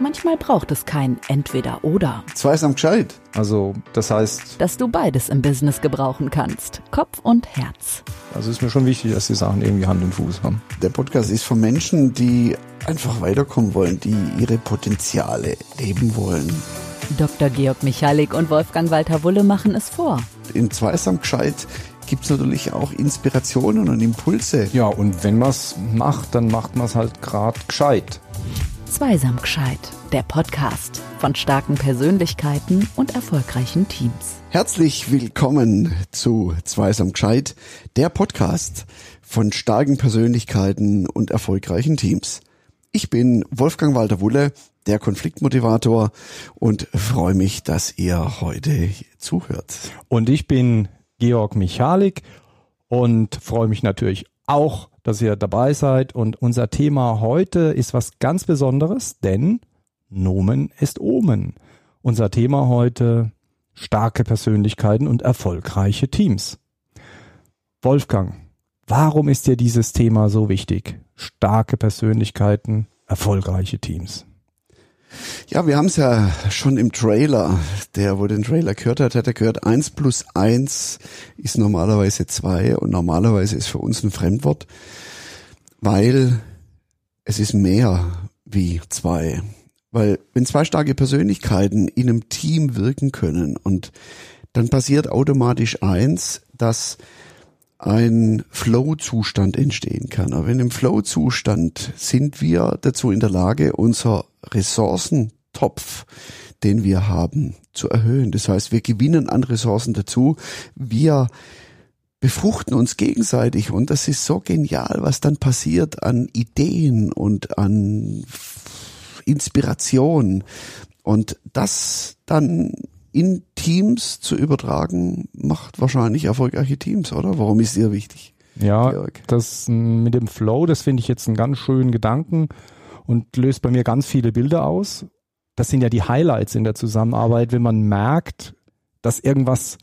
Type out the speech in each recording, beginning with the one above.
Manchmal braucht es kein Entweder-Oder. Zweisam gescheit. Also, das heißt, Dass du beides im Business gebrauchen kannst. Kopf und Herz. also ist mir schon wichtig, dass die Sachen irgendwie Hand und Fuß haben. Der Podcast ist von Menschen, die einfach weiterkommen wollen, die ihre Potenziale leben wollen. Dr. Georg Michalik und Wolfgang Walter Wulle machen es vor. In Zweisam gescheit gibt's natürlich auch Inspirationen und Impulse. Ja, und wenn man's macht, dann macht man's halt grad gescheit. Zweisam gescheit. Der Podcast von starken Persönlichkeiten und erfolgreichen Teams. Herzlich willkommen zu Zweisam gescheit, der Podcast von starken Persönlichkeiten und erfolgreichen Teams. Ich bin Wolfgang Walter Wulle, der Konfliktmotivator und freue mich, dass ihr heute zuhört. Und ich bin Georg Michalik und freue mich natürlich auch, dass ihr dabei seid. Und unser Thema heute ist was ganz Besonderes, denn Nomen ist Omen. Unser Thema heute starke Persönlichkeiten und erfolgreiche Teams. Wolfgang, warum ist dir dieses Thema so wichtig? Starke Persönlichkeiten, erfolgreiche Teams. Ja, wir haben es ja schon im Trailer. Der, wo den Trailer gehört hat, hat er gehört, eins plus eins ist normalerweise zwei und normalerweise ist für uns ein Fremdwort, weil es ist mehr wie zwei. Weil wenn zwei starke Persönlichkeiten in einem Team wirken können und dann passiert automatisch eins, dass ein Flow-Zustand entstehen kann. Aber in dem Flow-Zustand sind wir dazu in der Lage, unser Ressourcentopf, den wir haben, zu erhöhen. Das heißt, wir gewinnen an Ressourcen dazu. Wir befruchten uns gegenseitig und das ist so genial, was dann passiert an Ideen und an Inspiration und das dann in Teams zu übertragen, macht wahrscheinlich erfolgreiche Teams, oder? Warum ist dir wichtig? Ja, Georg? das mit dem Flow, das finde ich jetzt einen ganz schönen Gedanken und löst bei mir ganz viele Bilder aus. Das sind ja die Highlights in der Zusammenarbeit, wenn man merkt, dass irgendwas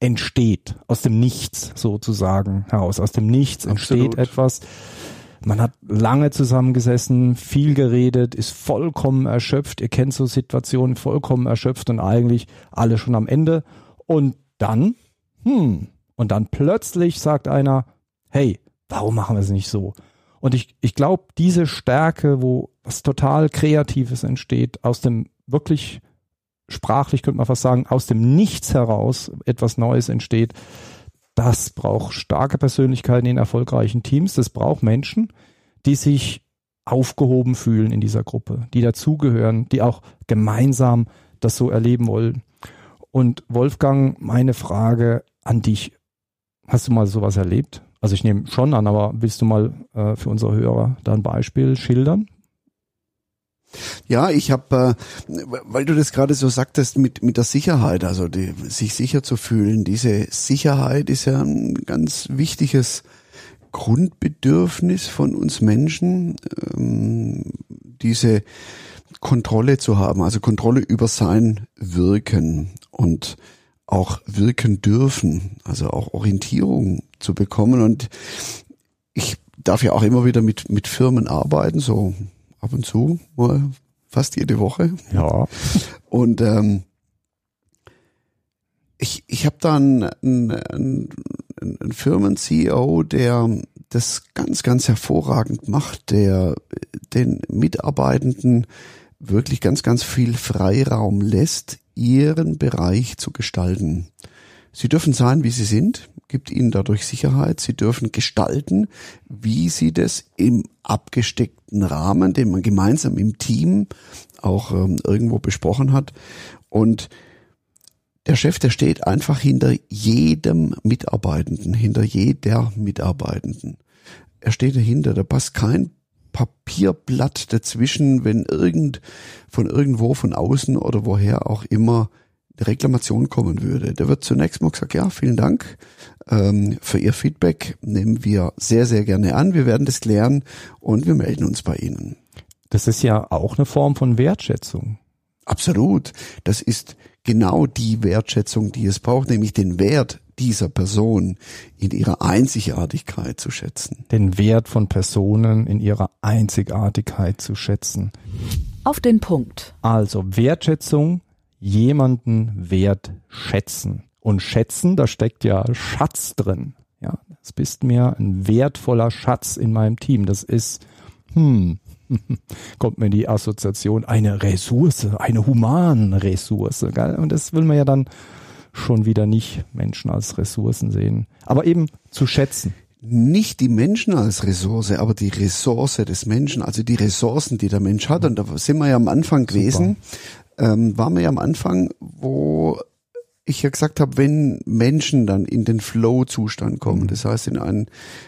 entsteht, aus dem Nichts sozusagen heraus. Aus dem Nichts Absolut. entsteht etwas. Man hat lange zusammengesessen, viel geredet, ist vollkommen erschöpft. Ihr kennt so Situationen, vollkommen erschöpft und eigentlich alle schon am Ende. Und dann, hm, und dann plötzlich sagt einer, hey, warum machen wir es nicht so? Und ich, ich glaube, diese Stärke, wo was total Kreatives entsteht, aus dem wirklich sprachlich könnte man fast sagen, aus dem Nichts heraus etwas Neues entsteht, das braucht starke Persönlichkeiten in erfolgreichen Teams. Das braucht Menschen, die sich aufgehoben fühlen in dieser Gruppe, die dazugehören, die auch gemeinsam das so erleben wollen. Und Wolfgang, meine Frage an dich. Hast du mal sowas erlebt? Also ich nehme schon an, aber willst du mal äh, für unsere Hörer da ein Beispiel schildern? Ja, ich habe, äh, weil du das gerade so sagtest mit mit der Sicherheit, also die, sich sicher zu fühlen. Diese Sicherheit ist ja ein ganz wichtiges Grundbedürfnis von uns Menschen, ähm, diese Kontrolle zu haben, also Kontrolle über sein Wirken und auch wirken dürfen, also auch Orientierung zu bekommen. Und ich darf ja auch immer wieder mit mit Firmen arbeiten, so ab und zu, mal fast jede Woche. Ja. Und ähm, ich, ich habe da einen, einen, einen, einen Firmen-CEO, der das ganz, ganz hervorragend macht, der den Mitarbeitenden wirklich ganz, ganz viel Freiraum lässt, ihren Bereich zu gestalten. Sie dürfen sein, wie sie sind, gibt ihnen dadurch Sicherheit. Sie dürfen gestalten, wie sie das im abgesteckten Rahmen, den man gemeinsam im Team auch ähm, irgendwo besprochen hat. Und der Chef, der steht einfach hinter jedem Mitarbeitenden, hinter jeder Mitarbeitenden. Er steht dahinter, da passt kein Papierblatt dazwischen, wenn irgend von irgendwo von außen oder woher auch immer Reklamation kommen würde. Da wird zunächst mal gesagt, ja, vielen Dank ähm, für Ihr Feedback, nehmen wir sehr, sehr gerne an. Wir werden das klären und wir melden uns bei Ihnen. Das ist ja auch eine Form von Wertschätzung. Absolut. Das ist genau die Wertschätzung, die es braucht, nämlich den Wert dieser Person in ihrer Einzigartigkeit zu schätzen. Den Wert von Personen in ihrer Einzigartigkeit zu schätzen. Auf den Punkt. Also Wertschätzung, jemanden wertschätzen. Und schätzen, da steckt ja Schatz drin. Ja, das bist mir ein wertvoller Schatz in meinem Team. Das ist, hm, kommt mir die Assoziation, eine Ressource, eine humane Ressource. Gell? Und das will man ja dann schon wieder nicht Menschen als Ressourcen sehen. Aber eben zu schätzen. Nicht die Menschen als Ressource, aber die Ressource des Menschen, also die Ressourcen, die der Mensch hat. Und da sind wir ja am Anfang gewesen, ähm, waren wir ja am Anfang, wo ich ja gesagt habe, wenn Menschen dann in den Flow-Zustand kommen, das heißt in einen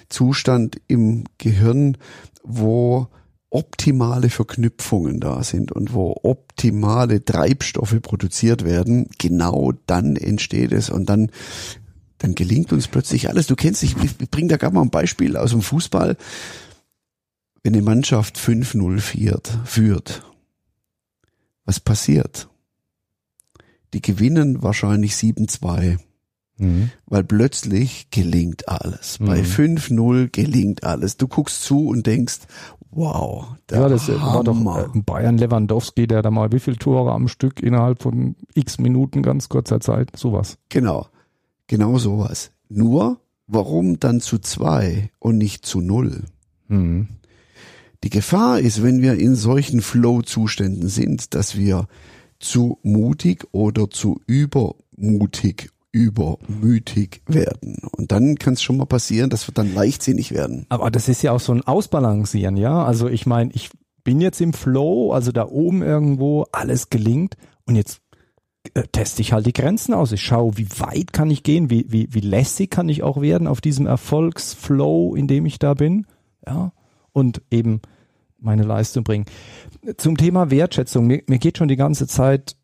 Zustand im Gehirn, wo optimale Verknüpfungen da sind und wo optimale Treibstoffe produziert werden, genau dann entsteht es und dann dann gelingt uns plötzlich alles. Du kennst dich, ich bring da gerade mal ein Beispiel aus dem Fußball. Wenn eine Mannschaft 5-0 führt, führt, was passiert? Die gewinnen wahrscheinlich 7-2. Mhm. Weil plötzlich gelingt alles. Mhm. Bei 5-0 gelingt alles. Du guckst zu und denkst, wow, der Ja, das äh, war doch Hammer. äh, Bayern Lewandowski, der da mal wie viele Tore am Stück innerhalb von x Minuten ganz kurzer Zeit, sowas. Genau. Genau sowas. Nur, warum dann zu zwei und nicht zu null? Mhm. Die Gefahr ist, wenn wir in solchen Flow-Zuständen sind, dass wir zu mutig oder zu übermutig, übermütig werden. Und dann kann es schon mal passieren, dass wir dann leichtsinnig werden. Aber das ist ja auch so ein Ausbalancieren, ja. Also ich meine, ich bin jetzt im Flow, also da oben irgendwo, alles gelingt und jetzt äh, teste ich halt die Grenzen aus. Ich schaue, wie weit kann ich gehen, wie, wie, wie lässig kann ich auch werden auf diesem Erfolgsflow, in dem ich da bin, ja. Und eben meine Leistung bringen. Zum Thema Wertschätzung, mir, mir geht schon die ganze Zeit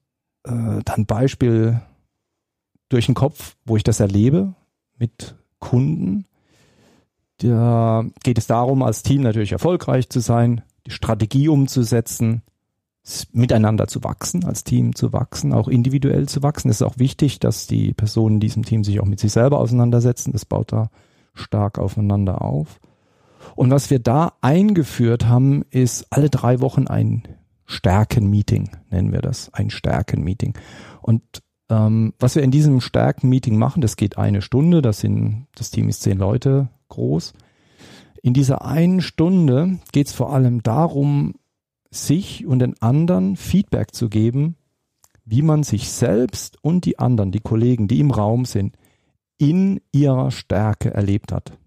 äh, dann Beispiel durch den Kopf, wo ich das erlebe mit Kunden. Da geht es darum, als Team natürlich erfolgreich zu sein, die Strategie umzusetzen, miteinander zu wachsen, als Team zu wachsen, auch individuell zu wachsen. Es ist auch wichtig, dass die Personen in diesem Team sich auch mit sich selber auseinandersetzen. Das baut da stark aufeinander auf. Und was wir da eingeführt haben, ist alle drei Wochen ein Stärken-Meeting, nennen wir das, ein Stärken-Meeting. Und ähm, was wir in diesem Stärken-Meeting machen, das geht eine Stunde, das sind, das Team ist zehn Leute groß. In dieser einen Stunde geht es vor allem darum, sich und den anderen Feedback zu geben, wie man sich selbst und die anderen, die Kollegen, die im Raum sind, in ihrer Stärke erlebt hat.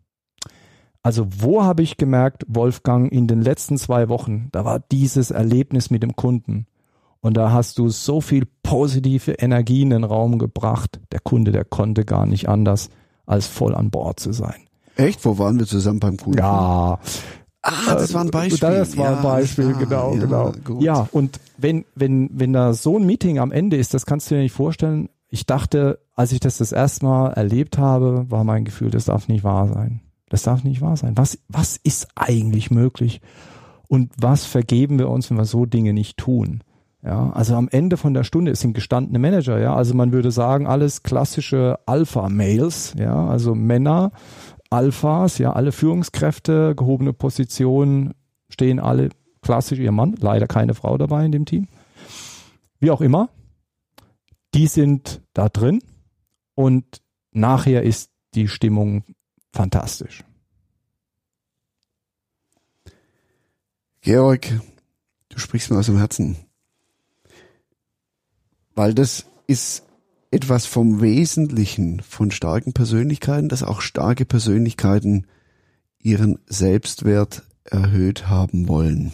Also wo habe ich gemerkt, Wolfgang, in den letzten zwei Wochen, da war dieses Erlebnis mit dem Kunden. Und da hast du so viel positive Energie in den Raum gebracht. Der Kunde, der konnte gar nicht anders, als voll an Bord zu sein. Echt? Wo waren wir zusammen beim Kunden? Ja, Ah, das war ein Beispiel. Das war ein Ja, Beispiel, klar. genau, Ja, genau. gut. Ja, und wenn, wenn, wenn da so ein Meeting am Ende ist, das kannst du dir nicht vorstellen. Ich dachte, als ich das das erste Mal erlebt habe, war mein Gefühl, das darf nicht wahr sein. Das darf nicht wahr sein. Was, was ist eigentlich möglich? Und was vergeben wir uns, wenn wir so Dinge nicht tun? Ja, also am Ende von der Stunde sind gestandene Manager, ja. Also man würde sagen, alles klassische Alpha-Males, ja, also Männer, Alphas, ja, alle Führungskräfte, gehobene Positionen, stehen alle klassisch ihr Mann, leider keine Frau dabei in dem Team. Wie auch immer, die sind da drin und nachher ist die Stimmung fantastisch. Georg, du sprichst mir aus dem Herzen. Weil das ist etwas vom Wesentlichen von starken Persönlichkeiten, dass auch starke Persönlichkeiten ihren Selbstwert erhöht haben wollen.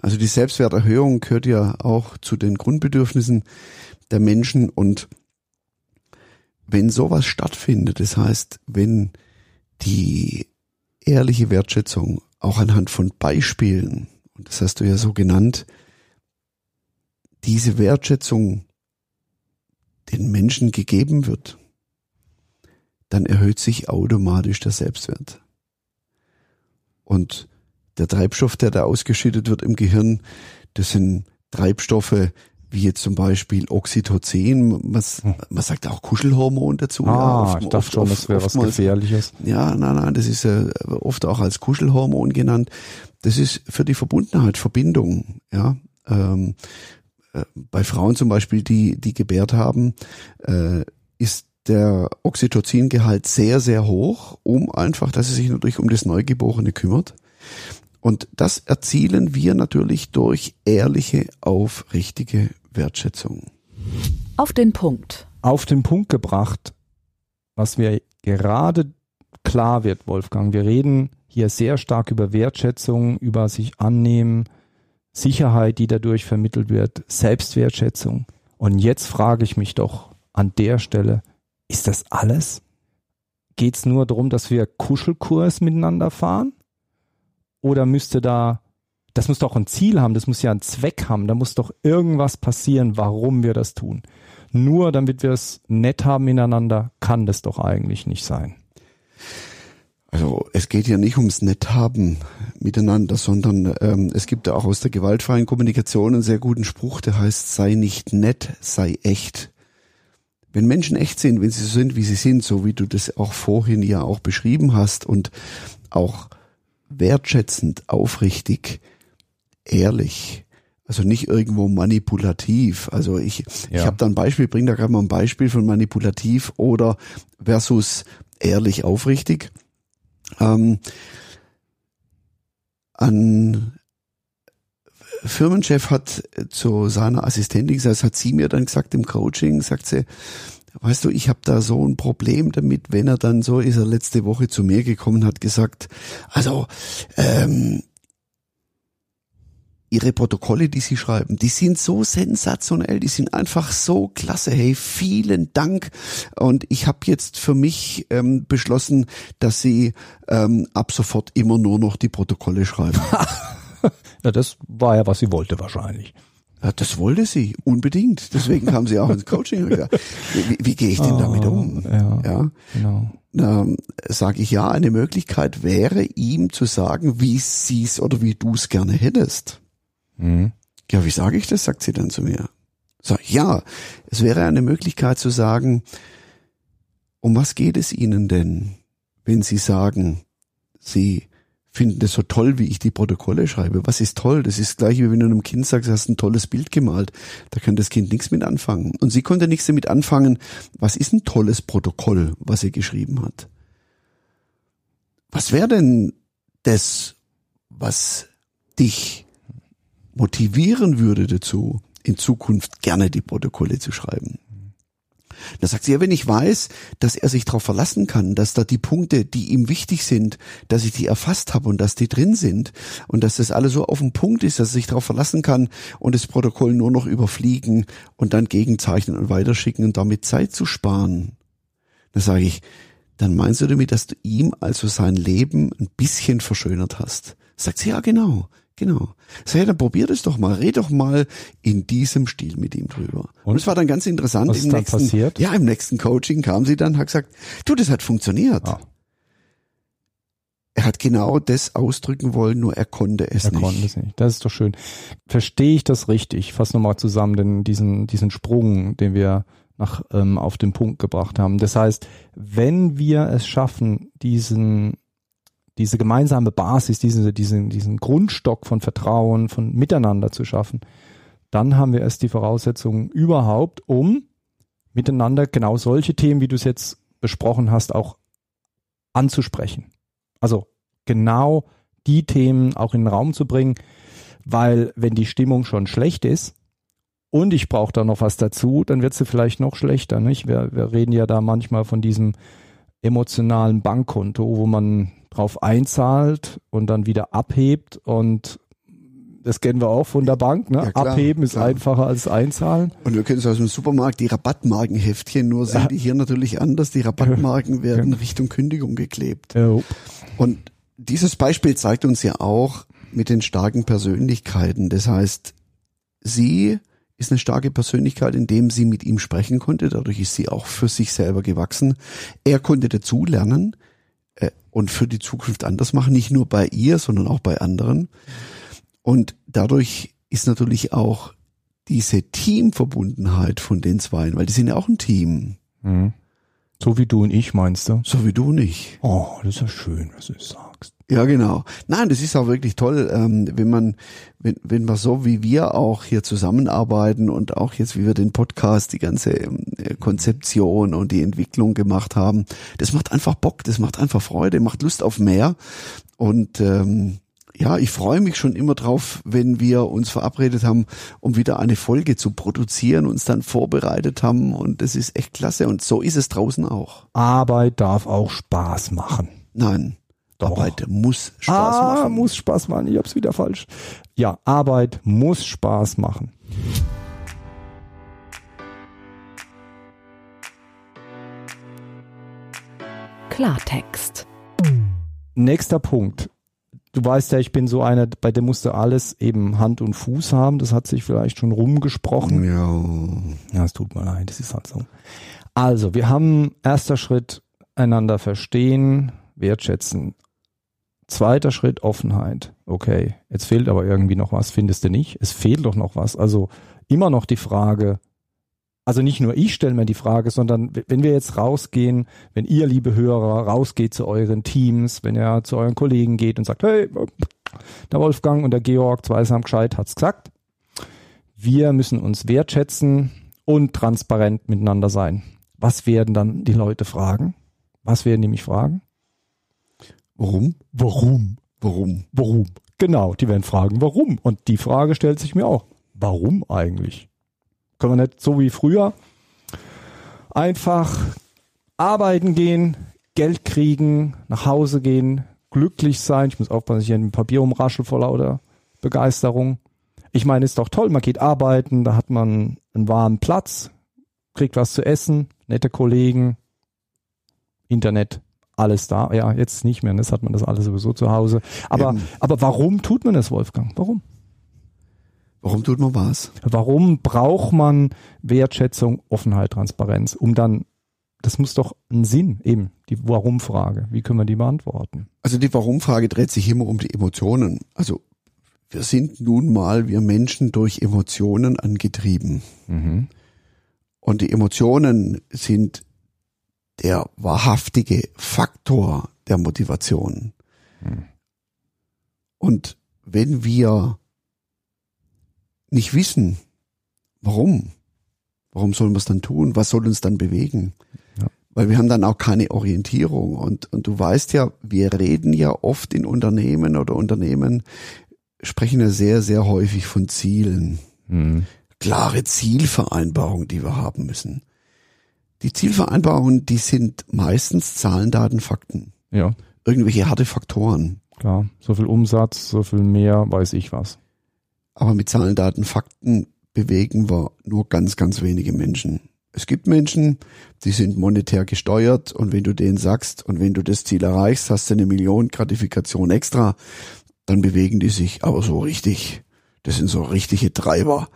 Also die Selbstwerterhöhung gehört ja auch zu den Grundbedürfnissen der Menschen und wenn sowas stattfindet, das heißt, wenn die ehrliche Wertschätzung auch anhand von Beispielen, und das hast du ja so genannt, diese Wertschätzung den Menschen gegeben wird, dann erhöht sich automatisch der Selbstwert. Und der Treibstoff, der da ausgeschüttet wird im Gehirn, das sind Treibstoffe, wie jetzt zum Beispiel Oxytocin, man, man sagt auch Kuschelhormon dazu. Ah, ja, oft, ich dachte oft, schon, das wäre was Gefährliches. Ja, nein, nein, das ist äh, oft auch als Kuschelhormon genannt. Das ist für die Verbundenheit, Verbindung, ja. Ähm, äh, bei Frauen zum Beispiel, die, die gebärt haben, äh, ist der Oxytocin-Gehalt sehr, sehr hoch, um einfach, dass sie sich natürlich um das Neugeborene kümmert. Und das erzielen wir natürlich durch ehrliche, aufrichtige Wertschätzung. Auf den Punkt. Auf den Punkt gebracht, was mir gerade klar wird, Wolfgang. Wir reden hier sehr stark über Wertschätzung, über sich annehmen, Sicherheit, die dadurch vermittelt wird, Selbstwertschätzung. Und jetzt frage ich mich doch an der Stelle, ist das alles? Geht es nur darum, dass wir Kuschelkurs miteinander fahren? Oder müsste da, das muss doch ein Ziel haben, das muss ja einen Zweck haben, da muss doch irgendwas passieren, warum wir das tun. Nur damit wir es nett haben miteinander, kann das doch eigentlich nicht sein. Also es geht ja nicht ums Netthaben miteinander, sondern ähm, es gibt ja auch aus der gewaltfreien Kommunikation einen sehr guten Spruch, der heißt, sei nicht nett, sei echt. Wenn Menschen echt sind, wenn sie so sind, wie sie sind, so wie du das auch vorhin ja auch beschrieben hast und auch wertschätzend, aufrichtig, ehrlich, also nicht irgendwo manipulativ. Also ich, ja. ich habe da ein Beispiel, bring da gerade mal ein Beispiel von manipulativ oder versus ehrlich, aufrichtig. Ähm, ein Firmenchef hat zu seiner Assistentin gesagt, hat sie mir dann gesagt im Coaching, sagt sie, weißt du, ich habe da so ein Problem damit, wenn er dann so ist er letzte Woche zu mir gekommen hat gesagt, also ähm, ihre Protokolle, die sie schreiben, die sind so sensationell, die sind einfach so klasse. Hey, vielen Dank. Und ich habe jetzt für mich ähm, beschlossen, dass sie ähm, ab sofort immer nur noch die Protokolle schreiben. ja, das war ja, was sie wollte wahrscheinlich. Ja, das wollte sie unbedingt. Deswegen kam sie auch ins Coaching. Wie, wie gehe ich denn damit um? Ah, ja, ja. genau. Ähm, sage ich ja, eine Möglichkeit wäre, ihm zu sagen, wie sie es oder wie du es gerne hättest. Mhm. Ja, wie sage ich das? sagt sie dann zu mir. Sag ja, es wäre eine Möglichkeit zu sagen, um was geht es Ihnen denn, wenn Sie sagen, Sie finden das so toll, wie ich die Protokolle schreibe. Was ist toll? Das ist gleich wie wenn du einem Kind sagst, du hast ein tolles Bild gemalt. Da kann das Kind nichts mit anfangen. Und sie konnte nichts damit anfangen. Was ist ein tolles Protokoll, was sie geschrieben hat? Was wäre denn das, was dich motivieren würde dazu, in Zukunft gerne die Protokolle zu schreiben? Da sagt sie, ja, wenn ich weiß, dass er sich darauf verlassen kann, dass da die Punkte, die ihm wichtig sind, dass ich die erfasst habe und dass die drin sind und dass das alles so auf dem Punkt ist, dass er sich darauf verlassen kann und das Protokoll nur noch überfliegen und dann gegenzeichnen und weiterschicken und damit Zeit zu sparen. Da sage ich, dann meinst du damit, dass du ihm also sein Leben ein bisschen verschönert hast? Sagt sie, ja genau. Genau. Sag, ja, dann probier das doch mal. Red doch mal in diesem Stil mit ihm drüber. Und, Und es war dann ganz interessant. Was ist dann nächsten, passiert? Ja, im nächsten Coaching kam sie dann, hat gesagt, du, das hat funktioniert. Ah. Er hat genau das ausdrücken wollen, nur er konnte es er nicht. Er konnte es nicht. Das ist doch schön. Verstehe ich das richtig? Ich fasse nochmal zusammen denn diesen, diesen Sprung, den wir nach, ähm, auf den Punkt gebracht haben. Das heißt, wenn wir es schaffen, diesen diese gemeinsame Basis, diesen, diesen, diesen Grundstock von Vertrauen, von Miteinander zu schaffen, dann haben wir erst die Voraussetzungen überhaupt, um miteinander genau solche Themen, wie du es jetzt besprochen hast, auch anzusprechen. Also genau die Themen auch in den Raum zu bringen, weil wenn die Stimmung schon schlecht ist und ich brauche da noch was dazu, dann wird sie vielleicht noch schlechter. Nicht? Wir, wir reden ja da manchmal von diesem emotionalen Bankkonto, wo man drauf einzahlt und dann wieder abhebt und das kennen wir auch von der Bank, ne? Ja, klar, Abheben ist klar. einfacher als einzahlen. Und wir kennen es aus dem Supermarkt, die Rabattmarkenheftchen, nur sind ja. die hier natürlich anders. Die Rabattmarken werden Richtung Kündigung geklebt. Ja. Und dieses Beispiel zeigt uns ja auch mit den starken Persönlichkeiten. Das heißt, sie ist eine starke Persönlichkeit, indem sie mit ihm sprechen konnte. Dadurch ist sie auch für sich selber gewachsen. Er konnte dazu lernen äh, und für die Zukunft anders machen, nicht nur bei ihr, sondern auch bei anderen. Und dadurch ist natürlich auch diese Teamverbundenheit von den Zweien, weil die sind ja auch ein Team. Mhm. So wie du und ich, meinst du? So wie du nicht. Oh, das ist ja schön, was du sagst. Ja, genau. Nein, das ist auch wirklich toll, ähm, wenn man, wenn, wenn man so wie wir auch hier zusammenarbeiten und auch jetzt, wie wir den Podcast, die ganze ähm, Konzeption und die Entwicklung gemacht haben, das macht einfach Bock, das macht einfach Freude, macht Lust auf mehr. Und ähm, ja, ich freue mich schon immer drauf, wenn wir uns verabredet haben, um wieder eine Folge zu produzieren, uns dann vorbereitet haben und das ist echt klasse und so ist es draußen auch. Arbeit darf auch Spaß machen. Nein. Arbeit muss Spaß ah, machen. muss Spaß machen. Ich hab's wieder falsch. Ja, Arbeit muss Spaß machen. Klartext. Nächster Punkt. Du weißt ja, ich bin so einer, bei dem musste alles eben Hand und Fuß haben. Das hat sich vielleicht schon rumgesprochen. Ja. Ja, es tut mir leid, das ist halt so. Also, wir haben erster Schritt einander verstehen, wertschätzen. Zweiter Schritt Offenheit. Okay, jetzt fehlt aber irgendwie noch was, findest du nicht? Es fehlt doch noch was. Also immer noch die Frage, also nicht nur ich stelle mir die Frage, sondern wenn wir jetzt rausgehen, wenn ihr, liebe Hörer, rausgeht zu euren Teams, wenn ihr zu euren Kollegen geht und sagt, hey, der Wolfgang und der Georg, zweisam gescheit, hat's gesagt. Wir müssen uns wertschätzen und transparent miteinander sein. Was werden dann die Leute fragen? Was werden die mich fragen? Warum? Warum? Warum? Warum? Genau, die werden fragen, warum? Und die Frage stellt sich mir auch. Warum eigentlich? Können wir nicht so wie früher einfach arbeiten gehen, Geld kriegen, nach Hause gehen, glücklich sein. Ich muss aufpassen, dass ich hier ein Papier umraschel vor lauter Begeisterung. Ich meine, ist doch toll, man geht arbeiten, da hat man einen warmen Platz, kriegt was zu essen, nette Kollegen, Internet, alles da. Ja, jetzt nicht mehr, das hat man das alles sowieso zu Hause. Aber, Eben. aber warum tut man das, Wolfgang? Warum? Warum tut man was? Warum braucht man Wertschätzung, Offenheit, Transparenz, um dann, das muss doch einen Sinn, eben, die Warum-Frage. Wie können wir die beantworten? Also die Warum-Frage dreht sich immer um die Emotionen. Also wir sind nun mal, wir Menschen, durch Emotionen angetrieben. Und die Emotionen sind der wahrhaftige Faktor der Motivation. Und wenn wir nicht wissen, warum, warum sollen wir es dann tun? Was soll uns dann bewegen? Ja. Weil wir haben dann auch keine Orientierung. Und, und du weißt ja, wir reden ja oft in Unternehmen oder Unternehmen sprechen ja sehr, sehr häufig von Zielen. Klare Zielvereinbarungen, die wir haben müssen. Die Zielvereinbarungen, die sind meistens Zahlen, Daten, Fakten. Ja, Irgendwelche harte Faktoren. klar. So viel Umsatz, so viel mehr, weiß ich was. Aber mit Zahlen, Daten, Fakten bewegen wir nur ganz, ganz wenige Menschen. Es gibt Menschen, die sind monetär gesteuert und wenn du denen sagst und wenn du das Ziel erreichst, hast du eine Million Gratifikation extra, dann bewegen die sich aber so richtig. Das sind so richtige Treiber.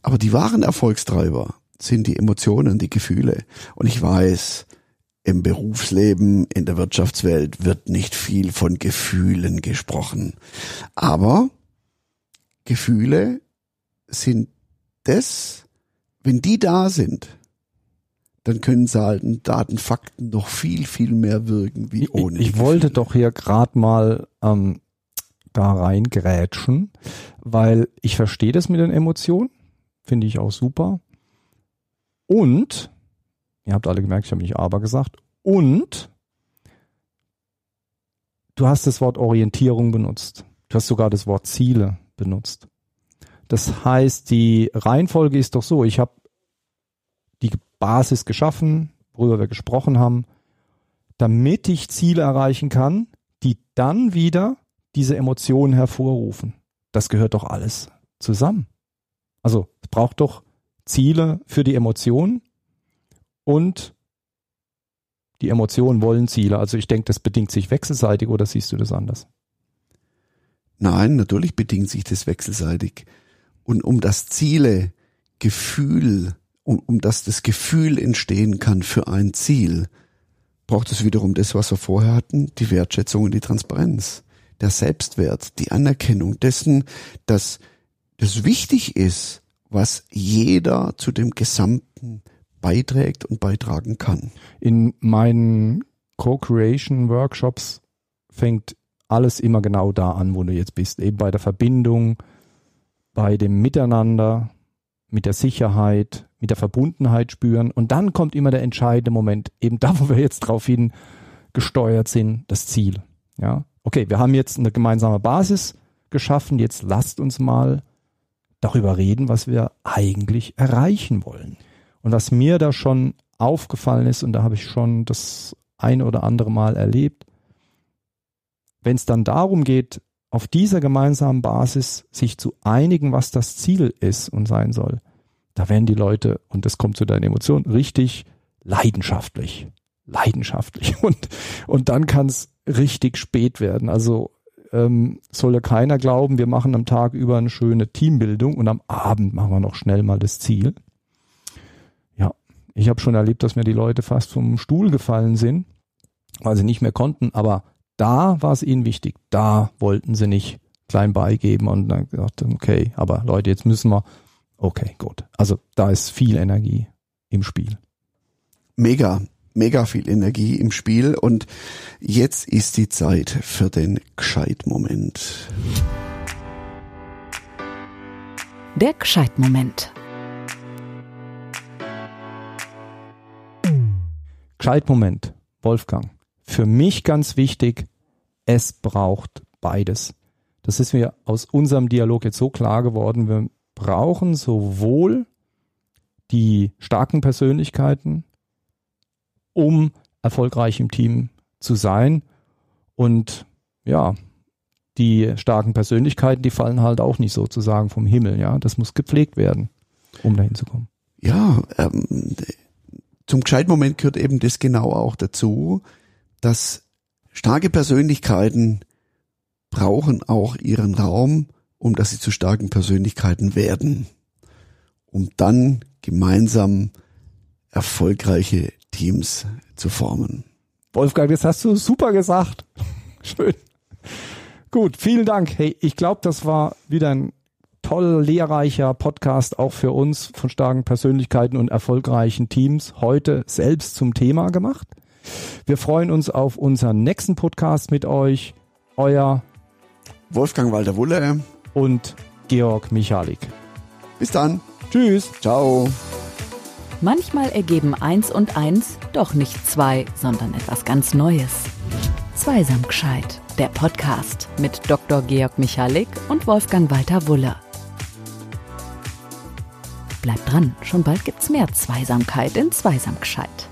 Aber die wahren Erfolgstreiber sind die Emotionen, die Gefühle. Und ich weiß, im Berufsleben, in der Wirtschaftswelt wird nicht viel von Gefühlen gesprochen. Aber Gefühle sind das, wenn die da sind, dann können Zahlen, Daten, Fakten noch viel, viel mehr wirken wie ohne. Ich, ich wollte doch hier gerade mal ähm, da reingrätschen, weil ich verstehe das mit den Emotionen, finde ich auch super. Und, ihr habt alle gemerkt, ich habe nicht aber gesagt, und du hast das Wort Orientierung benutzt. Du hast sogar das Wort Ziele benutzt. Das heißt, die Reihenfolge ist doch so, ich habe die Basis geschaffen, worüber wir gesprochen haben, damit ich Ziele erreichen kann, die dann wieder diese Emotionen hervorrufen. Das gehört doch alles zusammen. Also es braucht doch Ziele für die Emotionen und die Emotionen wollen Ziele. Also ich denke, das bedingt sich wechselseitig oder siehst du das anders? Nein, natürlich bedingt sich das wechselseitig. Und um das Ziele, Gefühl, um, um dass das Gefühl entstehen kann für ein Ziel, braucht es wiederum das, was wir vorher hatten, die Wertschätzung und die Transparenz, der Selbstwert, die Anerkennung dessen, dass das wichtig ist, was jeder zu dem Gesamten beiträgt und beitragen kann. In meinen Co-Creation-Workshops fängt alles immer genau da an, wo du jetzt bist. Eben bei der Verbindung, bei dem Miteinander, mit der Sicherheit, mit der Verbundenheit spüren. Und dann kommt immer der entscheidende Moment, eben da, wo wir jetzt drauf hin gesteuert sind, das Ziel. Ja, okay, wir haben jetzt eine gemeinsame Basis geschaffen. Jetzt lasst uns mal darüber reden, was wir eigentlich erreichen wollen. Und was mir da schon aufgefallen ist, und da habe ich schon das ein oder andere Mal erlebt, wenn es dann darum geht, auf dieser gemeinsamen Basis sich zu einigen, was das Ziel ist und sein soll, da werden die Leute, und das kommt zu deinen Emotionen, richtig leidenschaftlich. Leidenschaftlich. Und, und dann kann es richtig spät werden. Also ähm, soll ja keiner glauben, wir machen am Tag über eine schöne Teambildung und am Abend machen wir noch schnell mal das Ziel. Ja, ich habe schon erlebt, dass mir die Leute fast vom Stuhl gefallen sind, weil sie nicht mehr konnten, aber da war es ihnen wichtig, da wollten sie nicht klein beigeben und dann gesagt, okay, aber Leute, jetzt müssen wir, okay, gut. Also da ist viel Energie im Spiel. Mega mega viel Energie im Spiel und jetzt ist die Zeit für den Gescheit-Moment. Der Gescheit-Moment. Gescheit-Moment, Wolfgang. Für mich ganz wichtig, es braucht beides. Das ist mir aus unserem Dialog jetzt so klar geworden. Wir brauchen sowohl die starken Persönlichkeiten, um erfolgreich im Team zu sein. Und ja, die starken Persönlichkeiten, die fallen halt auch nicht sozusagen vom Himmel. Ja, das muss gepflegt werden, um dahin zu kommen. Ja, ähm, zum Gescheitmoment gehört eben das genau auch dazu, dass starke Persönlichkeiten brauchen auch ihren Raum, um dass sie zu starken Persönlichkeiten werden, um dann gemeinsam erfolgreiche Teams zu formen. Wolfgang, das hast du super gesagt. Schön. Gut, vielen Dank. Hey, ich glaube, das war wieder ein toll lehrreicher Podcast auch für uns von starken Persönlichkeiten und erfolgreichen Teams heute selbst zum Thema gemacht. Wir freuen uns auf unseren nächsten Podcast mit euch. Euer Wolfgang Walter-Wulle und Georg Michalik. Bis dann. Tschüss. Ciao. Manchmal ergeben eins und eins doch nicht zwei, sondern etwas ganz Neues. Zweisam gescheit, der Podcast mit Dr. Georg Michalik und Wolfgang Walter Wuller. Bleibt dran, schon bald gibt's mehr Zweisamkeit in Zweisam gescheit.